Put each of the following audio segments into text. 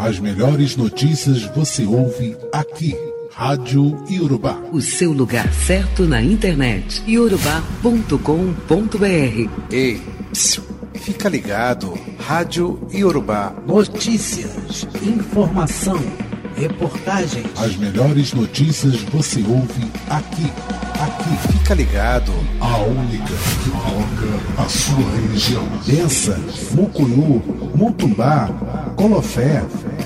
As melhores notícias você ouve aqui. Rádio Iorubá. O seu lugar certo na internet. iorubá.com.br. Ei, psiu, fica ligado. Rádio Iorubá. Notícias, informação, reportagens. As melhores notícias você ouve aqui. Aqui. Fica ligado. A única que toca a sua religião. Bença, Mucunhu, Mutumbá, Colofé,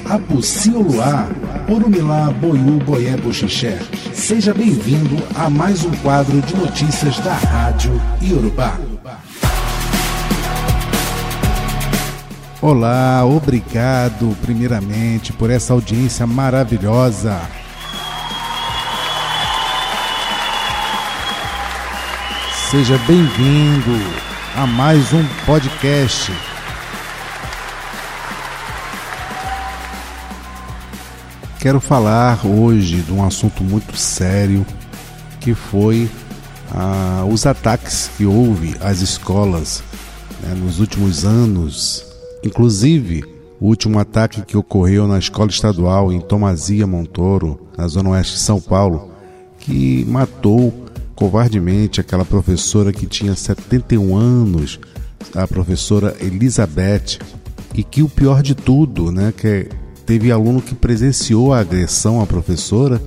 Apucioluá, Orumilá, Boiú, Boié, Boxixé. Seja bem-vindo a mais um quadro de notícias da Rádio Iorubá. Olá, obrigado primeiramente por essa audiência maravilhosa. Seja bem-vindo a mais um podcast. Quero falar hoje de um assunto muito sério que foi ah, os ataques que houve às escolas né, nos últimos anos. Inclusive, o último ataque que ocorreu na escola estadual em Tomazia Montoro, na zona oeste de São Paulo, que matou covardemente aquela professora que tinha 71 anos, a professora Elizabeth, e que o pior de tudo, né, que teve aluno que presenciou a agressão à professora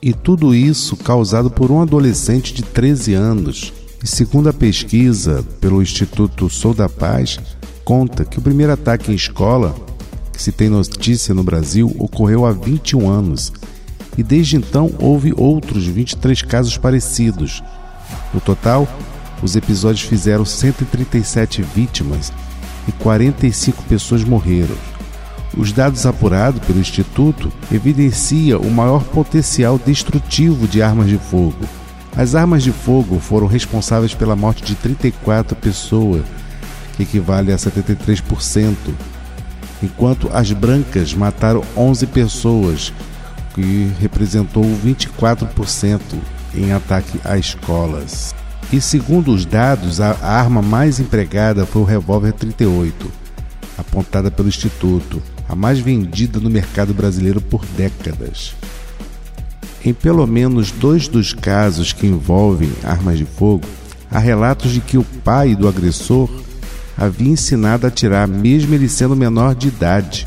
e tudo isso causado por um adolescente de 13 anos. E segundo a pesquisa pelo Instituto Sou da Paz, conta que o primeiro ataque em escola que se tem notícia no Brasil ocorreu há 21 anos e desde então houve outros 23 casos parecidos. No total, os episódios fizeram 137 vítimas e 45 pessoas morreram. Os dados apurados pelo Instituto evidenciam o maior potencial destrutivo de armas de fogo. As armas de fogo foram responsáveis pela morte de 34 pessoas, que equivale a 73%, enquanto as brancas mataram 11 pessoas, que representou 24% em ataque a escolas. E segundo os dados, a arma mais empregada foi o revólver 38, apontada pelo Instituto, a mais vendida no mercado brasileiro por décadas. Em pelo menos dois dos casos que envolvem armas de fogo, há relatos de que o pai do agressor havia ensinado a atirar, mesmo ele sendo menor de idade.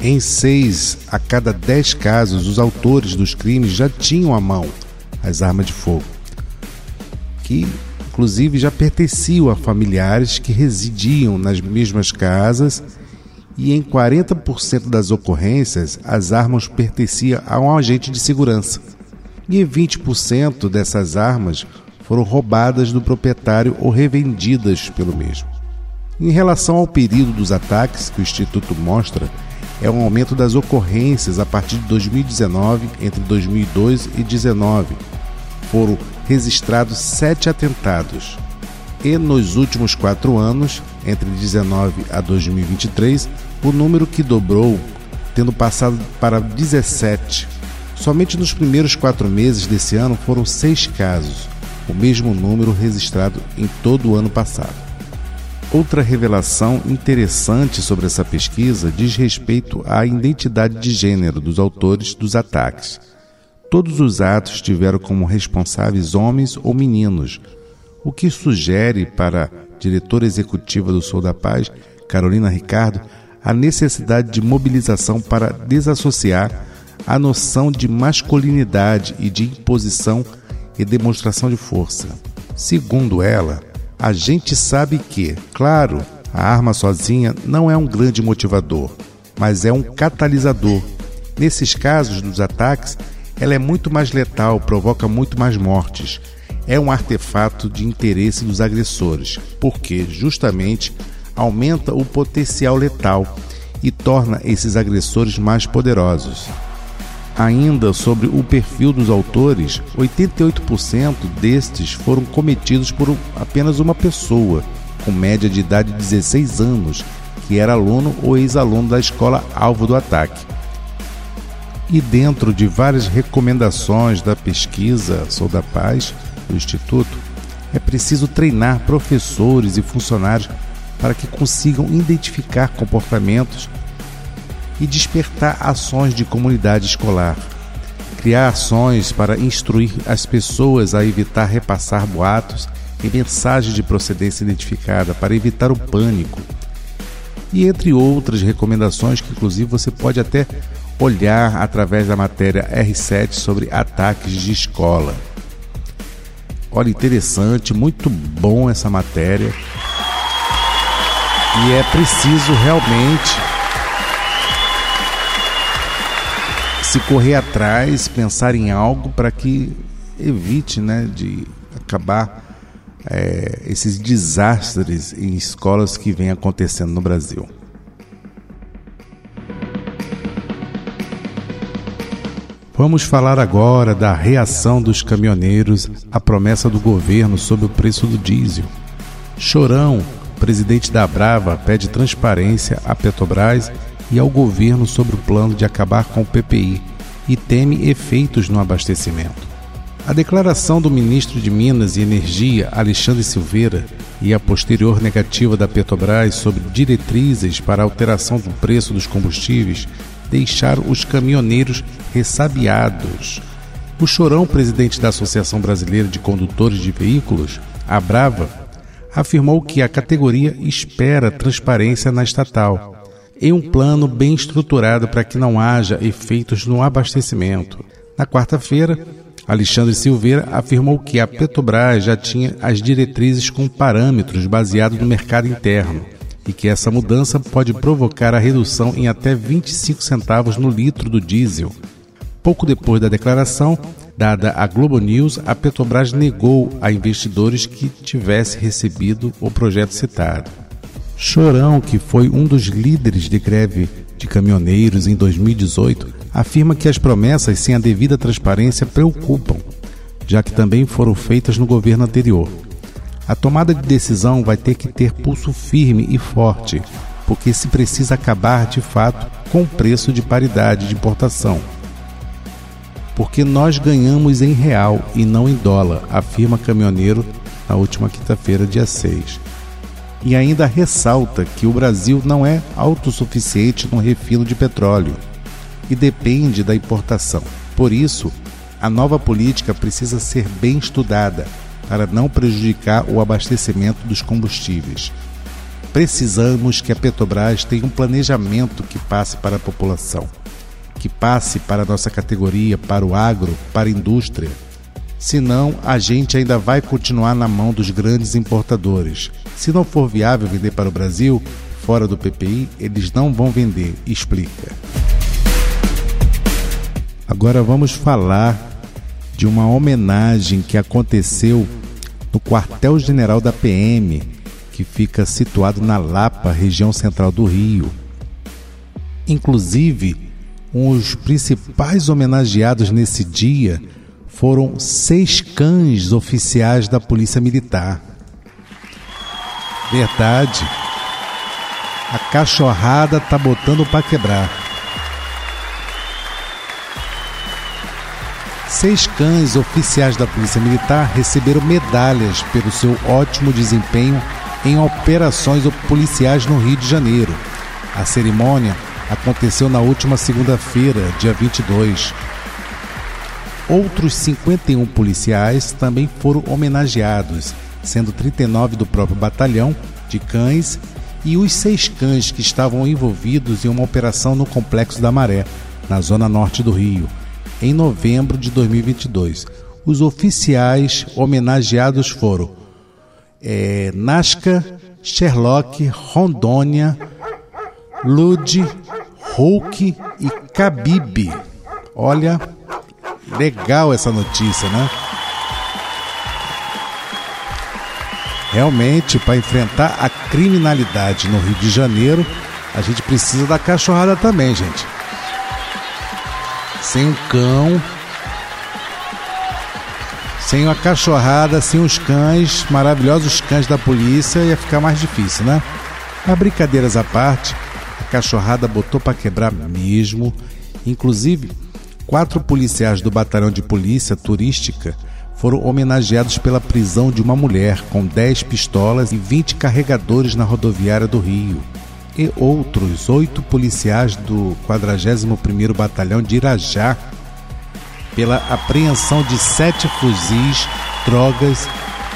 Em seis a cada dez casos, os autores dos crimes já tinham à mão as armas de fogo, que inclusive já pertenciam a familiares que residiam nas mesmas casas, e em 40% das ocorrências as armas pertenciam a um agente de segurança. E em 20% dessas armas foram roubadas do proprietário ou revendidas pelo mesmo. Em relação ao período dos ataques que o Instituto mostra, é um aumento das ocorrências a partir de 2019, entre 2002 e 2019. Foram registrados sete atentados. E nos últimos quatro anos, entre 2019 a 2023, o número que dobrou, tendo passado para 17. Somente nos primeiros quatro meses desse ano foram seis casos, o mesmo número registrado em todo o ano passado. Outra revelação interessante sobre essa pesquisa diz respeito à identidade de gênero dos autores dos ataques. Todos os atos tiveram como responsáveis homens ou meninos, o que sugere para a diretora executiva do Sou da Paz, Carolina Ricardo, a necessidade de mobilização para desassociar a noção de masculinidade e de imposição e demonstração de força. Segundo ela, a gente sabe que, claro, a arma sozinha não é um grande motivador, mas é um catalisador. Nesses casos dos ataques, ela é muito mais letal, provoca muito mais mortes. É um artefato de interesse dos agressores, porque justamente aumenta o potencial letal e torna esses agressores mais poderosos. Ainda sobre o perfil dos autores, 88% destes foram cometidos por apenas uma pessoa, com média de idade de 16 anos, que era aluno ou ex-aluno da escola alvo do ataque. E dentro de várias recomendações da pesquisa Sou da Paz do Instituto, é preciso treinar professores e funcionários para que consigam identificar comportamentos e despertar ações de comunidade escolar. Criar ações para instruir as pessoas a evitar repassar boatos e mensagens de procedência identificada para evitar o pânico. E entre outras recomendações que inclusive você pode até olhar através da matéria R7 sobre ataques de escola. Olha, interessante, muito bom essa matéria. E é preciso realmente se correr atrás, pensar em algo para que evite né, de acabar é, esses desastres em escolas que vêm acontecendo no Brasil. Vamos falar agora da reação dos caminhoneiros à promessa do governo sobre o preço do diesel. Chorão, presidente da Brava, pede transparência à Petrobras e ao governo sobre o plano de acabar com o PPI e teme efeitos no abastecimento. A declaração do ministro de Minas e Energia, Alexandre Silveira, e a posterior negativa da Petrobras sobre diretrizes para alteração do preço dos combustíveis deixar os caminhoneiros ressabiados. O Chorão, presidente da Associação Brasileira de Condutores de Veículos, a Brava, afirmou que a categoria espera transparência na estatal e um plano bem estruturado para que não haja efeitos no abastecimento. Na quarta-feira, Alexandre Silveira afirmou que a Petrobras já tinha as diretrizes com parâmetros baseados no mercado interno e que essa mudança pode provocar a redução em até 25 centavos no litro do diesel. Pouco depois da declaração dada à Globo News, a Petrobras negou a investidores que tivesse recebido o projeto citado. Chorão, que foi um dos líderes de greve de caminhoneiros em 2018, afirma que as promessas sem a devida transparência preocupam, já que também foram feitas no governo anterior. A tomada de decisão vai ter que ter pulso firme e forte, porque se precisa acabar de fato com o preço de paridade de importação. Porque nós ganhamos em real e não em dólar, afirma caminhoneiro na última quinta-feira, dia 6. E ainda ressalta que o Brasil não é autossuficiente no refino de petróleo e depende da importação. Por isso, a nova política precisa ser bem estudada para não prejudicar o abastecimento dos combustíveis. Precisamos que a Petrobras tenha um planejamento que passe para a população, que passe para a nossa categoria, para o agro, para a indústria. Senão, a gente ainda vai continuar na mão dos grandes importadores. Se não for viável vender para o Brasil, fora do PPI, eles não vão vender, explica. Agora vamos falar de uma homenagem que aconteceu no quartel-general da PM, que fica situado na Lapa, região central do Rio. Inclusive, os principais homenageados nesse dia foram seis cães oficiais da Polícia Militar. Verdade. A cachorrada tá botando para quebrar. Seis cães oficiais da Polícia Militar receberam medalhas pelo seu ótimo desempenho em operações policiais no Rio de Janeiro. A cerimônia aconteceu na última segunda-feira, dia 22. Outros 51 policiais também foram homenageados, sendo 39 do próprio batalhão de cães e os seis cães que estavam envolvidos em uma operação no Complexo da Maré, na zona norte do Rio em novembro de 2022. Os oficiais homenageados foram é, Nasca, Sherlock, Rondônia, Lud, Hulk e Khabib. Olha, legal essa notícia, né? Realmente, para enfrentar a criminalidade no Rio de Janeiro, a gente precisa da cachorrada também, gente sem um cão, sem uma cachorrada, sem os cães, maravilhosos cães da polícia, ia ficar mais difícil, né? Mas brincadeiras à parte, a cachorrada botou para quebrar mesmo. Inclusive, quatro policiais do batalhão de polícia turística foram homenageados pela prisão de uma mulher com 10 pistolas e 20 carregadores na rodoviária do Rio. e outros oito policiais do 41º Batalhão de Irajá pela apreensão de sete fuzis, drogas,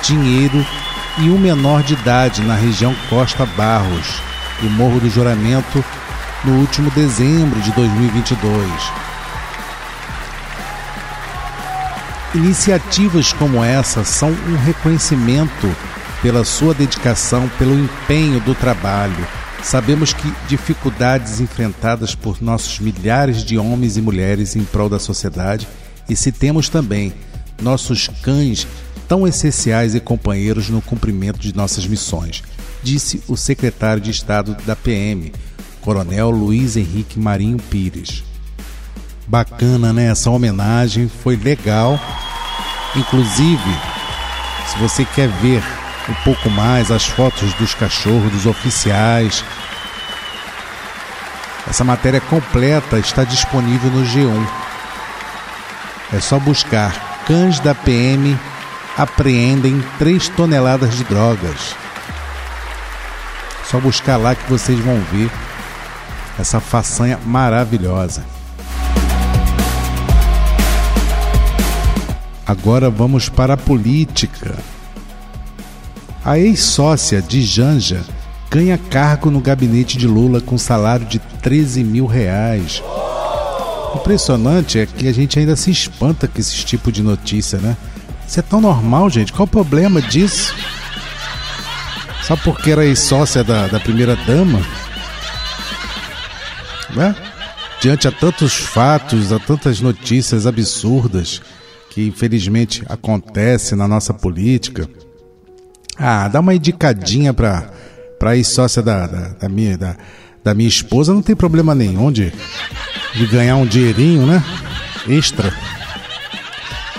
dinheiro e um menor de idade na região Costa Barros e Morro do Juramento no último dezembro de 2022. Iniciativas como essa são um reconhecimento pela sua dedicação, pelo empenho do trabalho. Sabemos que dificuldades enfrentadas por nossos milhares de homens e mulheres em prol da sociedade e se temos também nossos cães tão essenciais e companheiros no cumprimento de nossas missões, disse o secretário de Estado da PM, Coronel Luiz Henrique Marinho Pires. Bacana, né? Essa homenagem foi legal. Inclusive, se você quer ver um pouco mais as fotos dos cachorros, dos oficiais, essa matéria completa está disponível no G1. É só buscar cães da PM apreendem 3 toneladas de drogas. Só buscar lá que vocês vão ver essa façanha maravilhosa. Agora vamos para a política. A ex-sócia de Janja ganha cargo no gabinete de Lula com salário de 13 mil reais. Impressionante é que a gente ainda se espanta com esse tipo de notícia, né? Isso é tão normal, gente. Qual o problema disso? Só porque era ex-sócia da, da primeira dama? Né? Diante a tantos fatos, a tantas notícias absurdas que infelizmente acontece na nossa política. Ah, dá uma indicadinha para para ex-sócia da, da, da, minha da, da minha esposa, não tem problema nenhum de de ganhar um dinheirinho, né? Extra.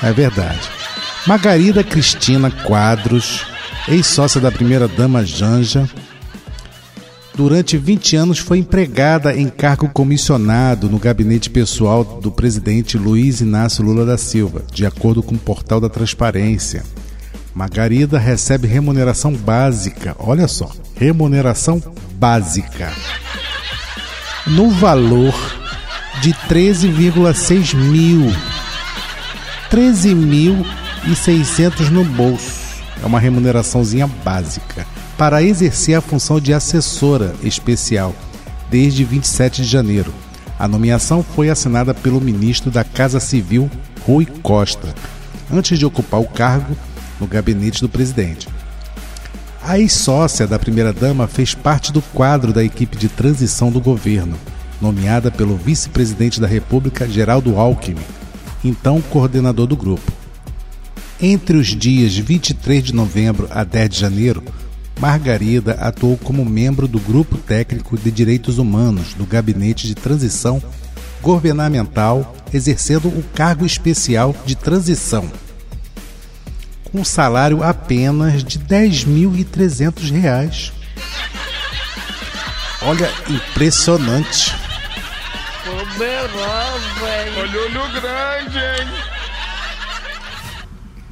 É verdade. Margarida Cristina Quadros, ex-sócia da primeira dama Janja, durante 20 anos foi empregada em cargo comissionado no gabinete pessoal do presidente Luiz Inácio Lula da Silva, de acordo com o portal da Transparência. Margarida recebe remuneração básica, olha só, remuneração básica, no valor de 13,6 mil. 13.600 no bolso. É uma remuneraçãozinha básica para exercer a função de assessora especial desde 27 de janeiro. A nomeação foi assinada pelo ministro da Casa Civil, Rui Costa, antes de ocupar o cargo no gabinete do presidente. A ex-sócia da primeira-dama fez parte do quadro da equipe de transição do governo nomeada pelo vice-presidente da República, Geraldo Alckmin, então coordenador do grupo. Entre os dias 23 de novembro a 10 de janeiro, Margarida atuou como membro do Grupo Técnico de Direitos Humanos do Gabinete de Transição Governamental, exercendo o cargo especial de transição, com um salário apenas de R$ 10.300. Olha, impressionante. Olha olho grande, hein?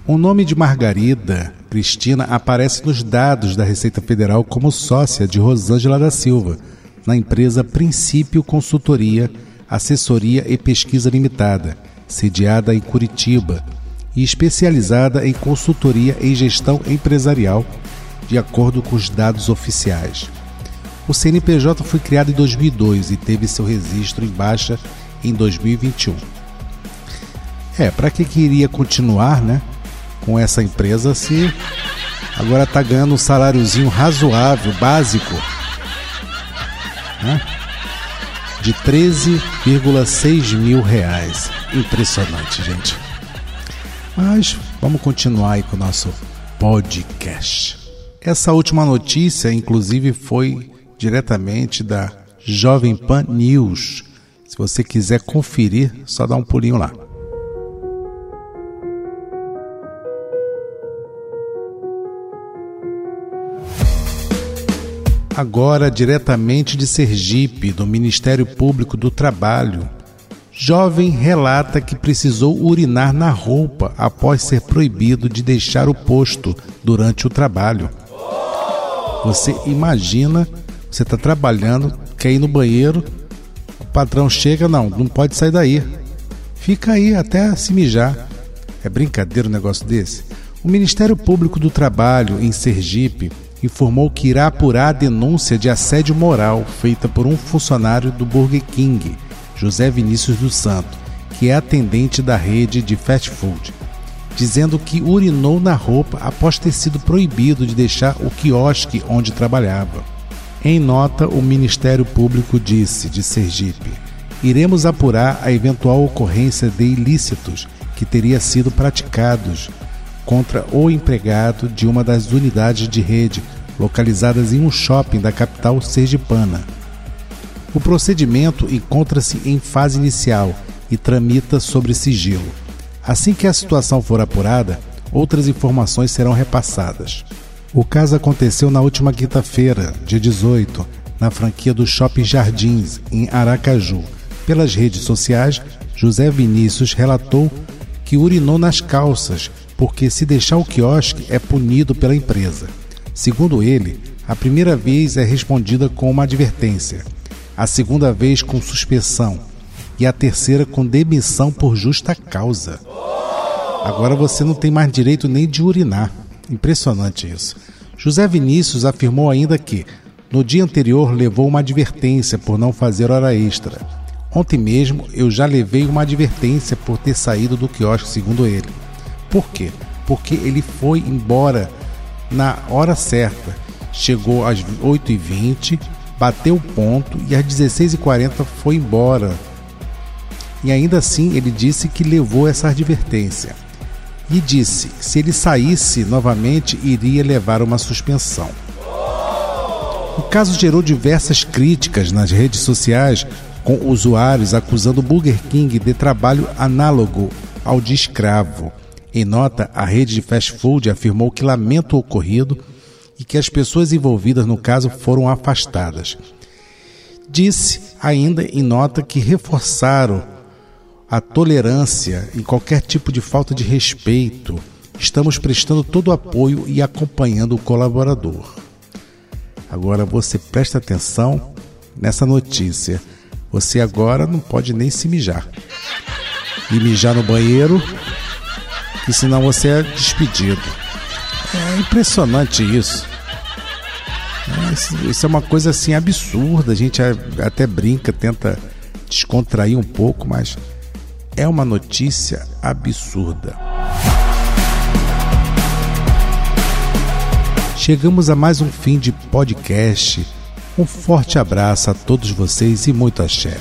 O nome de Margarida Cristina aparece nos dados da Receita Federal como sócia de Rosângela da Silva, na empresa Princípio Consultoria, Assessoria e Pesquisa Limitada, sediada em Curitiba e especializada em consultoria em gestão empresarial, de acordo com os dados oficiais. O CNPJ foi criado em 2002 e teve seu registro em baixa em 2021. É, para que queria continuar, né, com essa empresa se agora está ganhando um saláriozinho razoável, básico, né, de 13,6 mil reais. Impressionante, gente. Mas vamos continuar aí com o nosso podcast. Essa última notícia, inclusive, foi diretamente da Jovem Pan News. Se você quiser conferir, só dá um pulinho lá. Agora, diretamente de Sergipe, do Ministério Público do Trabalho, jovem relata que precisou urinar na roupa após ser proibido de deixar o posto durante o trabalho. Você imagina Você está trabalhando, quer ir no banheiro, o patrão chega, não, não pode sair daí. Fica aí até se mijar. É brincadeira um negócio desse? O Ministério Público do Trabalho, em Sergipe, informou que irá apurar a denúncia de assédio moral feita por um funcionário do Burger King, José Vinícius dos Santos, que é atendente da rede de fast food, dizendo que urinou na roupa após ter sido proibido de deixar o quiosque onde trabalhava. Em nota, o Ministério Público disse de Sergipe: iremos apurar a eventual ocorrência de ilícitos que teria sido praticados contra o empregado de uma das unidades de rede localizadas em um shopping da capital sergipana. O procedimento encontra-se em fase inicial e tramita sobre sigilo. Assim que a situação for apurada, outras informações serão repassadas. O caso aconteceu na última quinta-feira, dia 18, na franquia do Shopping Jardins, em Aracaju. Pelas redes sociais, José Vinícius relatou que urinou nas calças porque se deixar o quiosque é punido pela empresa. Segundo ele, a primeira vez é respondida com uma advertência, a segunda vez com suspensão e a terceira com demissão por justa causa. Agora você não tem mais direito nem de urinar. Impressionante isso. José Vinícius afirmou ainda que, no dia anterior, levou uma advertência por não fazer hora extra. Ontem mesmo eu já levei uma advertência por ter saído do quiosque, segundo ele. Por quê? Porque ele foi embora na hora certa. Chegou às 8h20, bateu o ponto e às 16h40 foi embora. E ainda assim ele disse que levou essa advertência. E disse se ele saísse novamente iria levar uma suspensão. O caso gerou diversas críticas nas redes sociais, com usuários acusando o Burger King de trabalho análogo ao de escravo. Em nota, a rede de fast food afirmou que lamenta o ocorrido e que as pessoas envolvidas no caso foram afastadas. Disse ainda em nota que reforçaram a tolerância em qualquer tipo de falta de respeito. Estamos prestando todo o apoio e acompanhando o colaborador. Agora você presta atenção nessa notícia. Você agora não pode nem se mijar. E mijar no banheiro que senão você é despedido. É impressionante isso. É, isso é uma coisa assim absurda. A gente até brinca, tenta descontrair um pouco, mas é uma notícia absurda. Chegamos a mais um fim de podcast. Um forte abraço a todos vocês e muito axé.